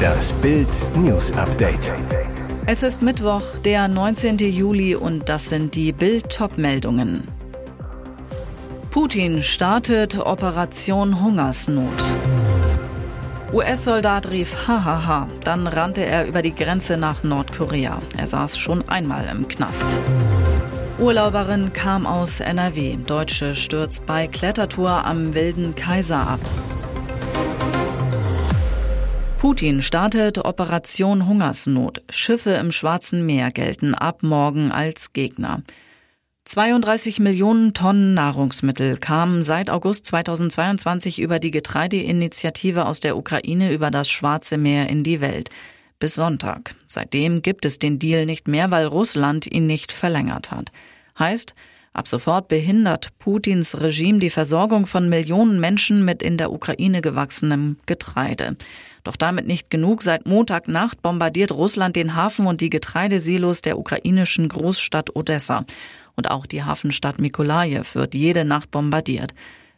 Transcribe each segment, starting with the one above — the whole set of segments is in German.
Das Bild News Update. Es ist Mittwoch, der 19. Juli und das sind die Bild meldungen Putin startet Operation Hungersnot. US-Soldat rief Hahaha, dann rannte er über die Grenze nach Nordkorea. Er saß schon einmal im Knast. Urlauberin kam aus NRW. Deutsche stürzt bei Klettertour am Wilden Kaiser ab. Putin startet Operation Hungersnot. Schiffe im Schwarzen Meer gelten ab morgen als Gegner. 32 Millionen Tonnen Nahrungsmittel kamen seit August 2022 über die Getreideinitiative aus der Ukraine über das Schwarze Meer in die Welt. Bis Sonntag. Seitdem gibt es den Deal nicht mehr, weil Russland ihn nicht verlängert hat. Heißt, ab sofort behindert Putins Regime die Versorgung von Millionen Menschen mit in der Ukraine gewachsenem Getreide. Doch damit nicht genug. Seit Montagnacht bombardiert Russland den Hafen und die Getreidesilos der ukrainischen Großstadt Odessa. Und auch die Hafenstadt Mikolajew wird jede Nacht bombardiert.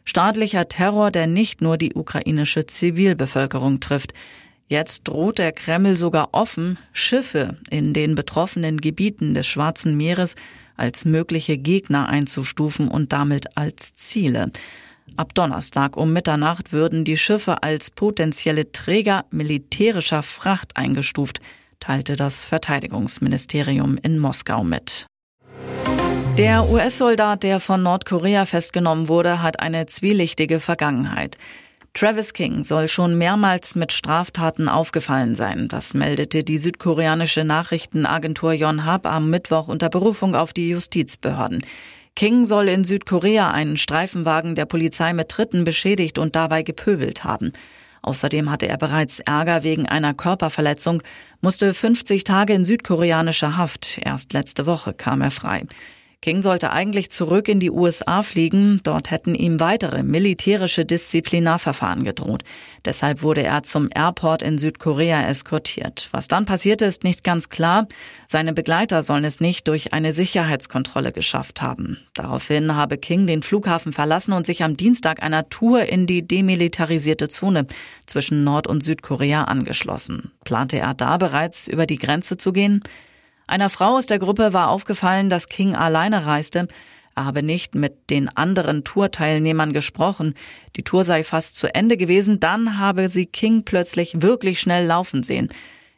Staatlicher Terror, der nicht nur die ukrainische Zivilbevölkerung trifft. Jetzt droht der Kreml sogar offen, Schiffe in den betroffenen Gebieten des Schwarzen Meeres als mögliche Gegner einzustufen und damit als Ziele. Ab Donnerstag um Mitternacht würden die Schiffe als potenzielle Träger militärischer Fracht eingestuft, teilte das Verteidigungsministerium in Moskau mit. Der US-Soldat, der von Nordkorea festgenommen wurde, hat eine zwielichtige Vergangenheit. Travis King soll schon mehrmals mit Straftaten aufgefallen sein. Das meldete die südkoreanische Nachrichtenagentur Yonhap am Mittwoch unter Berufung auf die Justizbehörden. King soll in Südkorea einen Streifenwagen der Polizei mit Tritten beschädigt und dabei gepöbelt haben. Außerdem hatte er bereits Ärger wegen einer Körperverletzung, musste 50 Tage in südkoreanischer Haft. Erst letzte Woche kam er frei. King sollte eigentlich zurück in die USA fliegen. Dort hätten ihm weitere militärische Disziplinarverfahren gedroht. Deshalb wurde er zum Airport in Südkorea eskortiert. Was dann passierte, ist nicht ganz klar. Seine Begleiter sollen es nicht durch eine Sicherheitskontrolle geschafft haben. Daraufhin habe King den Flughafen verlassen und sich am Dienstag einer Tour in die demilitarisierte Zone zwischen Nord- und Südkorea angeschlossen. Plante er da bereits über die Grenze zu gehen? Einer Frau aus der Gruppe war aufgefallen, dass King alleine reiste. Er habe nicht mit den anderen Tourteilnehmern gesprochen. Die Tour sei fast zu Ende gewesen. Dann habe sie King plötzlich wirklich schnell laufen sehen.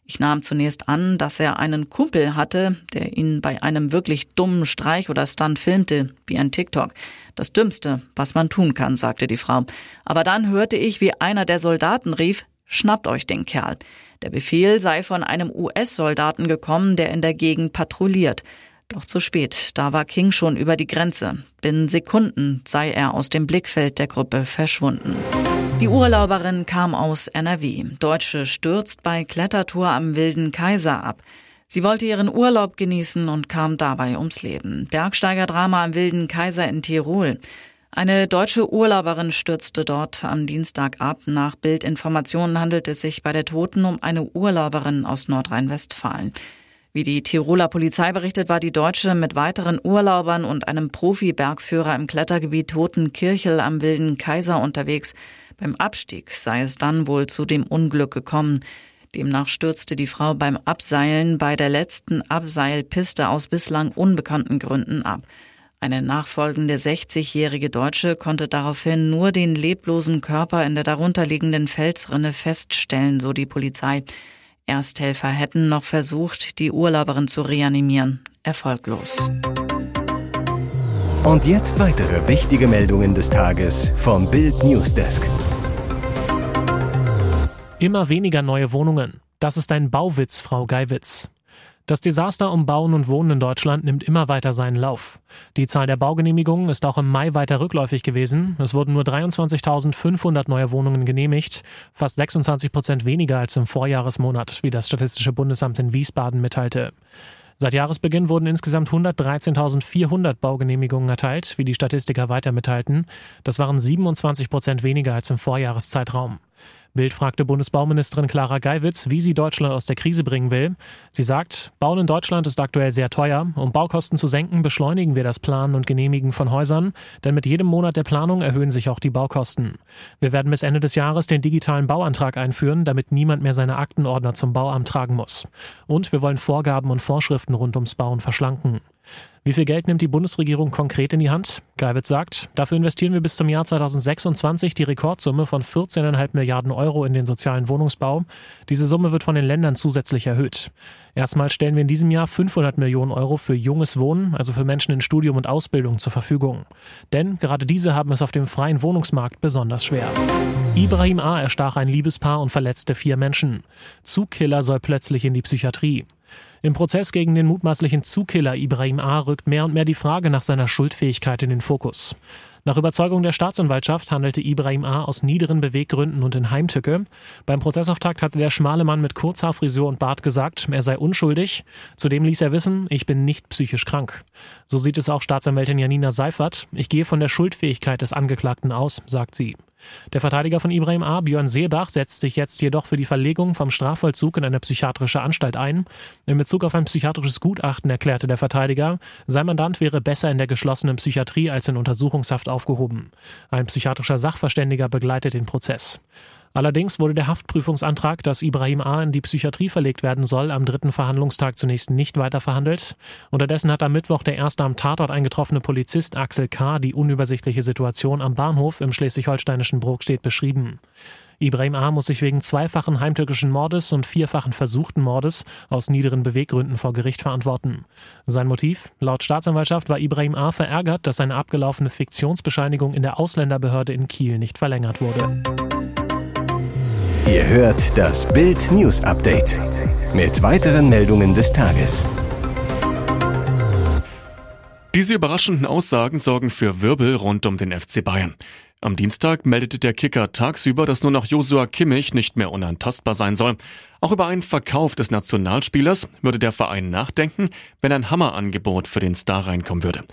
Ich nahm zunächst an, dass er einen Kumpel hatte, der ihn bei einem wirklich dummen Streich oder Stunt filmte, wie ein TikTok. Das Dümmste, was man tun kann, sagte die Frau. Aber dann hörte ich, wie einer der Soldaten rief, Schnappt euch den Kerl. Der Befehl sei von einem US-Soldaten gekommen, der in der Gegend patrouilliert. Doch zu spät, da war King schon über die Grenze. Binnen Sekunden sei er aus dem Blickfeld der Gruppe verschwunden. Die Urlauberin kam aus NRW. Deutsche stürzt bei Klettertour am Wilden Kaiser ab. Sie wollte ihren Urlaub genießen und kam dabei ums Leben. Bergsteigerdrama am Wilden Kaiser in Tirol. Eine deutsche Urlauberin stürzte dort am Dienstag ab. Nach Bildinformationen handelt es sich bei der Toten um eine Urlauberin aus Nordrhein-Westfalen. Wie die Tiroler Polizei berichtet, war die Deutsche mit weiteren Urlaubern und einem Profi-Bergführer im Klettergebiet Totenkirchel am Wilden Kaiser unterwegs. Beim Abstieg sei es dann wohl zu dem Unglück gekommen. Demnach stürzte die Frau beim Abseilen bei der letzten Abseilpiste aus bislang unbekannten Gründen ab. Eine nachfolgende 60-jährige Deutsche konnte daraufhin nur den leblosen Körper in der darunterliegenden Felsrinne feststellen, so die Polizei. Ersthelfer hätten noch versucht, die Urlauberin zu reanimieren. Erfolglos. Und jetzt weitere wichtige Meldungen des Tages vom Bild Newsdesk. Immer weniger neue Wohnungen. Das ist ein Bauwitz, Frau Geiwitz. Das Desaster um Bauen und Wohnen in Deutschland nimmt immer weiter seinen Lauf. Die Zahl der Baugenehmigungen ist auch im Mai weiter rückläufig gewesen. Es wurden nur 23.500 neue Wohnungen genehmigt, fast 26 Prozent weniger als im Vorjahresmonat, wie das Statistische Bundesamt in Wiesbaden mitteilte. Seit Jahresbeginn wurden insgesamt 113.400 Baugenehmigungen erteilt, wie die Statistiker weiter mitteilten. Das waren 27 Prozent weniger als im Vorjahreszeitraum. Bild fragte Bundesbauministerin Clara Geiwitz, wie sie Deutschland aus der Krise bringen will. Sie sagt, Bauen in Deutschland ist aktuell sehr teuer. Um Baukosten zu senken, beschleunigen wir das Planen und Genehmigen von Häusern, denn mit jedem Monat der Planung erhöhen sich auch die Baukosten. Wir werden bis Ende des Jahres den digitalen Bauantrag einführen, damit niemand mehr seine Aktenordner zum Bauamt tragen muss. Und wir wollen Vorgaben und Vorschriften rund ums Bauen verschlanken. Wie viel Geld nimmt die Bundesregierung konkret in die Hand? Geiwitz sagt, dafür investieren wir bis zum Jahr 2026 die Rekordsumme von 14,5 Milliarden Euro in den sozialen Wohnungsbau. Diese Summe wird von den Ländern zusätzlich erhöht. Erstmal stellen wir in diesem Jahr 500 Millionen Euro für junges Wohnen, also für Menschen in Studium und Ausbildung zur Verfügung. Denn gerade diese haben es auf dem freien Wohnungsmarkt besonders schwer. Ibrahim A. erstach ein Liebespaar und verletzte vier Menschen. Zugkiller soll plötzlich in die Psychiatrie. Im Prozess gegen den mutmaßlichen Zugkiller Ibrahim A. rückt mehr und mehr die Frage nach seiner Schuldfähigkeit in den Fokus. Nach Überzeugung der Staatsanwaltschaft handelte Ibrahim A. aus niederen Beweggründen und in Heimtücke. Beim Prozessauftakt hatte der schmale Mann mit Kurzhaarfrisur und Bart gesagt, er sei unschuldig. Zudem ließ er wissen, ich bin nicht psychisch krank. So sieht es auch Staatsanwältin Janina Seifert. Ich gehe von der Schuldfähigkeit des Angeklagten aus, sagt sie. Der Verteidiger von Ibrahim A., Björn Seebach, setzt sich jetzt jedoch für die Verlegung vom Strafvollzug in eine psychiatrische Anstalt ein. In Bezug auf ein psychiatrisches Gutachten erklärte der Verteidiger, sein Mandant wäre besser in der geschlossenen Psychiatrie als in Untersuchungshaft aufgehoben. Ein psychiatrischer Sachverständiger begleitet den Prozess. Allerdings wurde der Haftprüfungsantrag, dass Ibrahim A. in die Psychiatrie verlegt werden soll, am dritten Verhandlungstag zunächst nicht weiter verhandelt. Unterdessen hat am Mittwoch der erste am Tatort eingetroffene Polizist Axel K. die unübersichtliche Situation am Bahnhof im schleswig-holsteinischen Brokstedt beschrieben. Ibrahim A. muss sich wegen zweifachen heimtückischen Mordes und vierfachen versuchten Mordes aus niederen Beweggründen vor Gericht verantworten. Sein Motiv? Laut Staatsanwaltschaft war Ibrahim A. verärgert, dass seine abgelaufene Fiktionsbescheinigung in der Ausländerbehörde in Kiel nicht verlängert wurde. Ihr hört das Bild News Update mit weiteren Meldungen des Tages. Diese überraschenden Aussagen sorgen für Wirbel rund um den FC Bayern. Am Dienstag meldete der Kicker tagsüber, dass nur noch Josua Kimmich nicht mehr unantastbar sein soll. Auch über einen Verkauf des Nationalspielers würde der Verein nachdenken, wenn ein Hammerangebot für den Star reinkommen würde.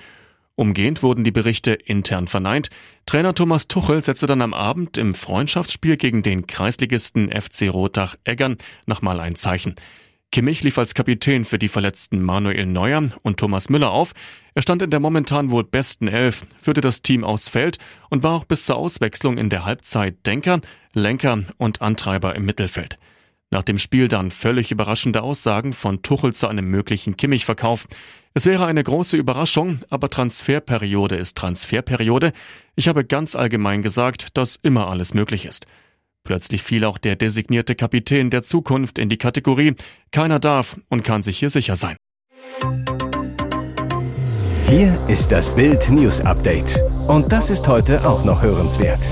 Umgehend wurden die Berichte intern verneint. Trainer Thomas Tuchel setzte dann am Abend im Freundschaftsspiel gegen den Kreisligisten FC Rotach-Eggern nochmal ein Zeichen. Kimmich lief als Kapitän für die verletzten Manuel Neuer und Thomas Müller auf. Er stand in der momentan wohl besten Elf, führte das Team aufs Feld und war auch bis zur Auswechslung in der Halbzeit Denker, Lenker und Antreiber im Mittelfeld. Nach dem Spiel dann völlig überraschende Aussagen von Tuchel zu einem möglichen Kimmich-Verkauf. Es wäre eine große Überraschung, aber Transferperiode ist Transferperiode. Ich habe ganz allgemein gesagt, dass immer alles möglich ist. Plötzlich fiel auch der designierte Kapitän der Zukunft in die Kategorie Keiner darf und kann sich hier sicher sein. Hier ist das Bild News Update. Und das ist heute auch noch hörenswert.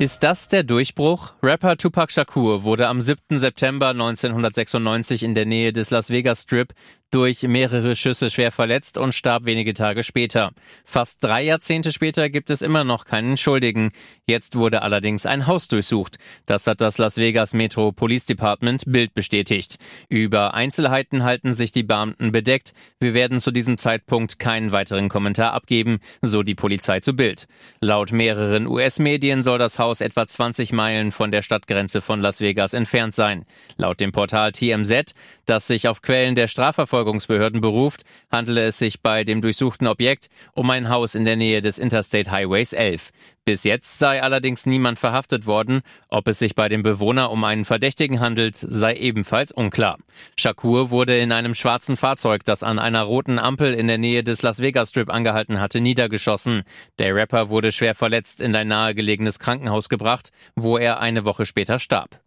Ist das der Durchbruch? Rapper Tupac Shakur wurde am 7. September 1996 in der Nähe des Las Vegas Strip durch mehrere Schüsse schwer verletzt und starb wenige Tage später. Fast drei Jahrzehnte später gibt es immer noch keinen Schuldigen. Jetzt wurde allerdings ein Haus durchsucht. Das hat das Las Vegas Metro Police Department Bild bestätigt. Über Einzelheiten halten sich die Beamten bedeckt. Wir werden zu diesem Zeitpunkt keinen weiteren Kommentar abgeben, so die Polizei zu Bild. Laut mehreren US-Medien soll das Haus etwa 20 Meilen von der Stadtgrenze von Las Vegas entfernt sein. Laut dem Portal TMZ, das sich auf Quellen der Strafverfolgung Strafverfolgungsbehörden beruft, handele es sich bei dem durchsuchten Objekt um ein Haus in der Nähe des Interstate Highways 11. Bis jetzt sei allerdings niemand verhaftet worden. Ob es sich bei dem Bewohner um einen Verdächtigen handelt, sei ebenfalls unklar. Shakur wurde in einem schwarzen Fahrzeug, das an einer roten Ampel in der Nähe des Las Vegas Strip angehalten hatte, niedergeschossen. Der Rapper wurde schwer verletzt in ein nahegelegenes Krankenhaus gebracht, wo er eine Woche später starb.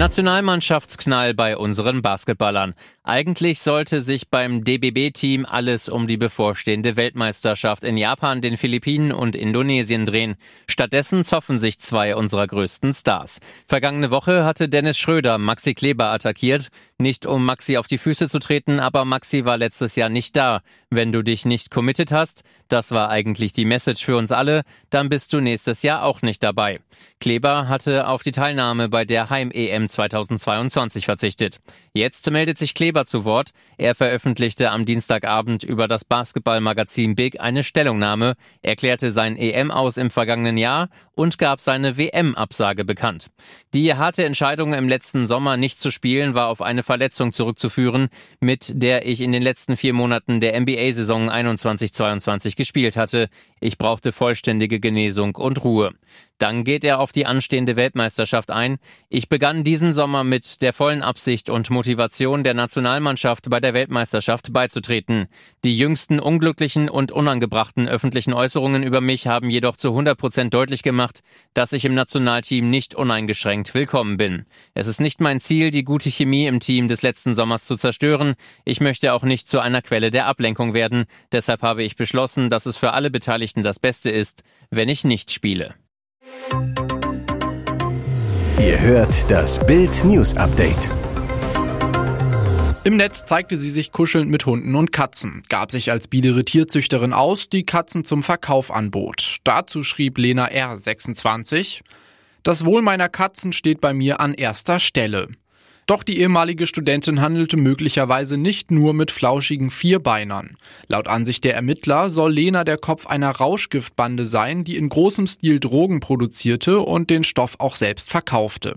Nationalmannschaftsknall bei unseren Basketballern. Eigentlich sollte sich beim DBB-Team alles um die bevorstehende Weltmeisterschaft in Japan, den Philippinen und Indonesien drehen. Stattdessen zoffen sich zwei unserer größten Stars. Vergangene Woche hatte Dennis Schröder Maxi Kleber attackiert. Nicht um Maxi auf die Füße zu treten, aber Maxi war letztes Jahr nicht da. Wenn du dich nicht committed hast, das war eigentlich die Message für uns alle, dann bist du nächstes Jahr auch nicht dabei. Kleber hatte auf die Teilnahme bei der Heim-EM 2022 verzichtet. Jetzt meldet sich Kleber zu Wort. Er veröffentlichte am Dienstagabend über das Basketballmagazin Big eine Stellungnahme, erklärte sein EM aus im vergangenen Jahr und gab seine WM-Absage bekannt. Die harte Entscheidung im letzten Sommer nicht zu spielen war auf eine Verletzung zurückzuführen, mit der ich in den letzten vier Monaten der NBA-Saison 21-22 gespielt hatte. Ich brauchte vollständige Genesung und Ruhe. Dann geht er auf die anstehende Weltmeisterschaft ein. Ich begann diesen Sommer mit der vollen Absicht und Motivation der Nationalmannschaft bei der Weltmeisterschaft beizutreten. Die jüngsten unglücklichen und unangebrachten öffentlichen Äußerungen über mich haben jedoch zu 100 Prozent deutlich gemacht, dass ich im Nationalteam nicht uneingeschränkt willkommen bin. Es ist nicht mein Ziel, die gute Chemie im Team des letzten Sommers zu zerstören. Ich möchte auch nicht zu einer Quelle der Ablenkung werden. Deshalb habe ich beschlossen, dass es für alle Beteiligten das Beste ist, wenn ich nicht spiele. Ihr hört das Bild News Update. Im Netz zeigte sie sich kuschelnd mit Hunden und Katzen, gab sich als biedere Tierzüchterin aus, die Katzen zum Verkauf anbot. Dazu schrieb Lena R. 26, Das Wohl meiner Katzen steht bei mir an erster Stelle. Doch die ehemalige Studentin handelte möglicherweise nicht nur mit flauschigen Vierbeinern. Laut Ansicht der Ermittler soll Lena der Kopf einer Rauschgiftbande sein, die in großem Stil Drogen produzierte und den Stoff auch selbst verkaufte.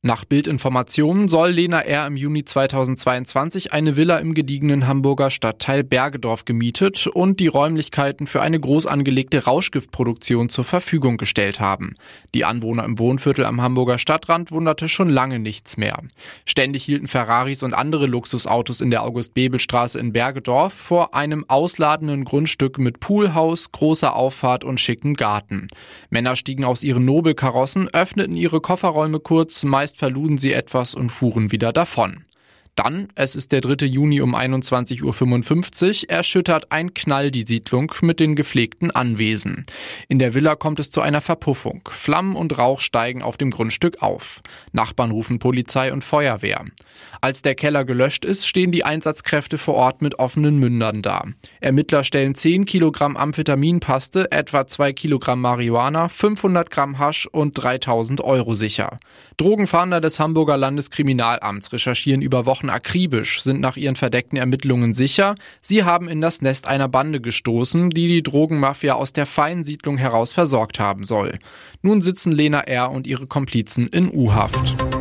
Nach Bildinformationen soll Lena R. im Juni 2022 eine Villa im gediegenen Hamburger Stadtteil Bergedorf gemietet und die Räumlichkeiten für eine groß angelegte Rauschgiftproduktion zur Verfügung gestellt haben. Die Anwohner im Wohnviertel am Hamburger Stadtrand wunderte schon lange nichts mehr. Ständig hielten Ferraris und andere Luxusautos in der August-Bebel-Straße in Bergedorf vor einem ausladenden Grundstück mit Poolhaus, großer Auffahrt und schicken Garten. Männer stiegen aus ihren Nobelkarossen, öffneten ihre Kofferräume kurz, meist verluden sie etwas und fuhren wieder davon. Dann, es ist der 3. Juni um 21.55 Uhr, erschüttert ein Knall die Siedlung mit den gepflegten Anwesen. In der Villa kommt es zu einer Verpuffung. Flammen und Rauch steigen auf dem Grundstück auf. Nachbarn rufen Polizei und Feuerwehr. Als der Keller gelöscht ist, stehen die Einsatzkräfte vor Ort mit offenen Mündern da. Ermittler stellen 10 Kilogramm Amphetaminpaste, etwa 2 Kilogramm Marihuana, 500 Gramm Hasch und 3000 Euro sicher. Drogenfahnder des Hamburger Landeskriminalamts recherchieren über Wochen akribisch, sind nach ihren verdeckten Ermittlungen sicher, sie haben in das Nest einer Bande gestoßen, die die Drogenmafia aus der feinen Siedlung heraus versorgt haben soll. Nun sitzen Lena R. und ihre Komplizen in U-Haft.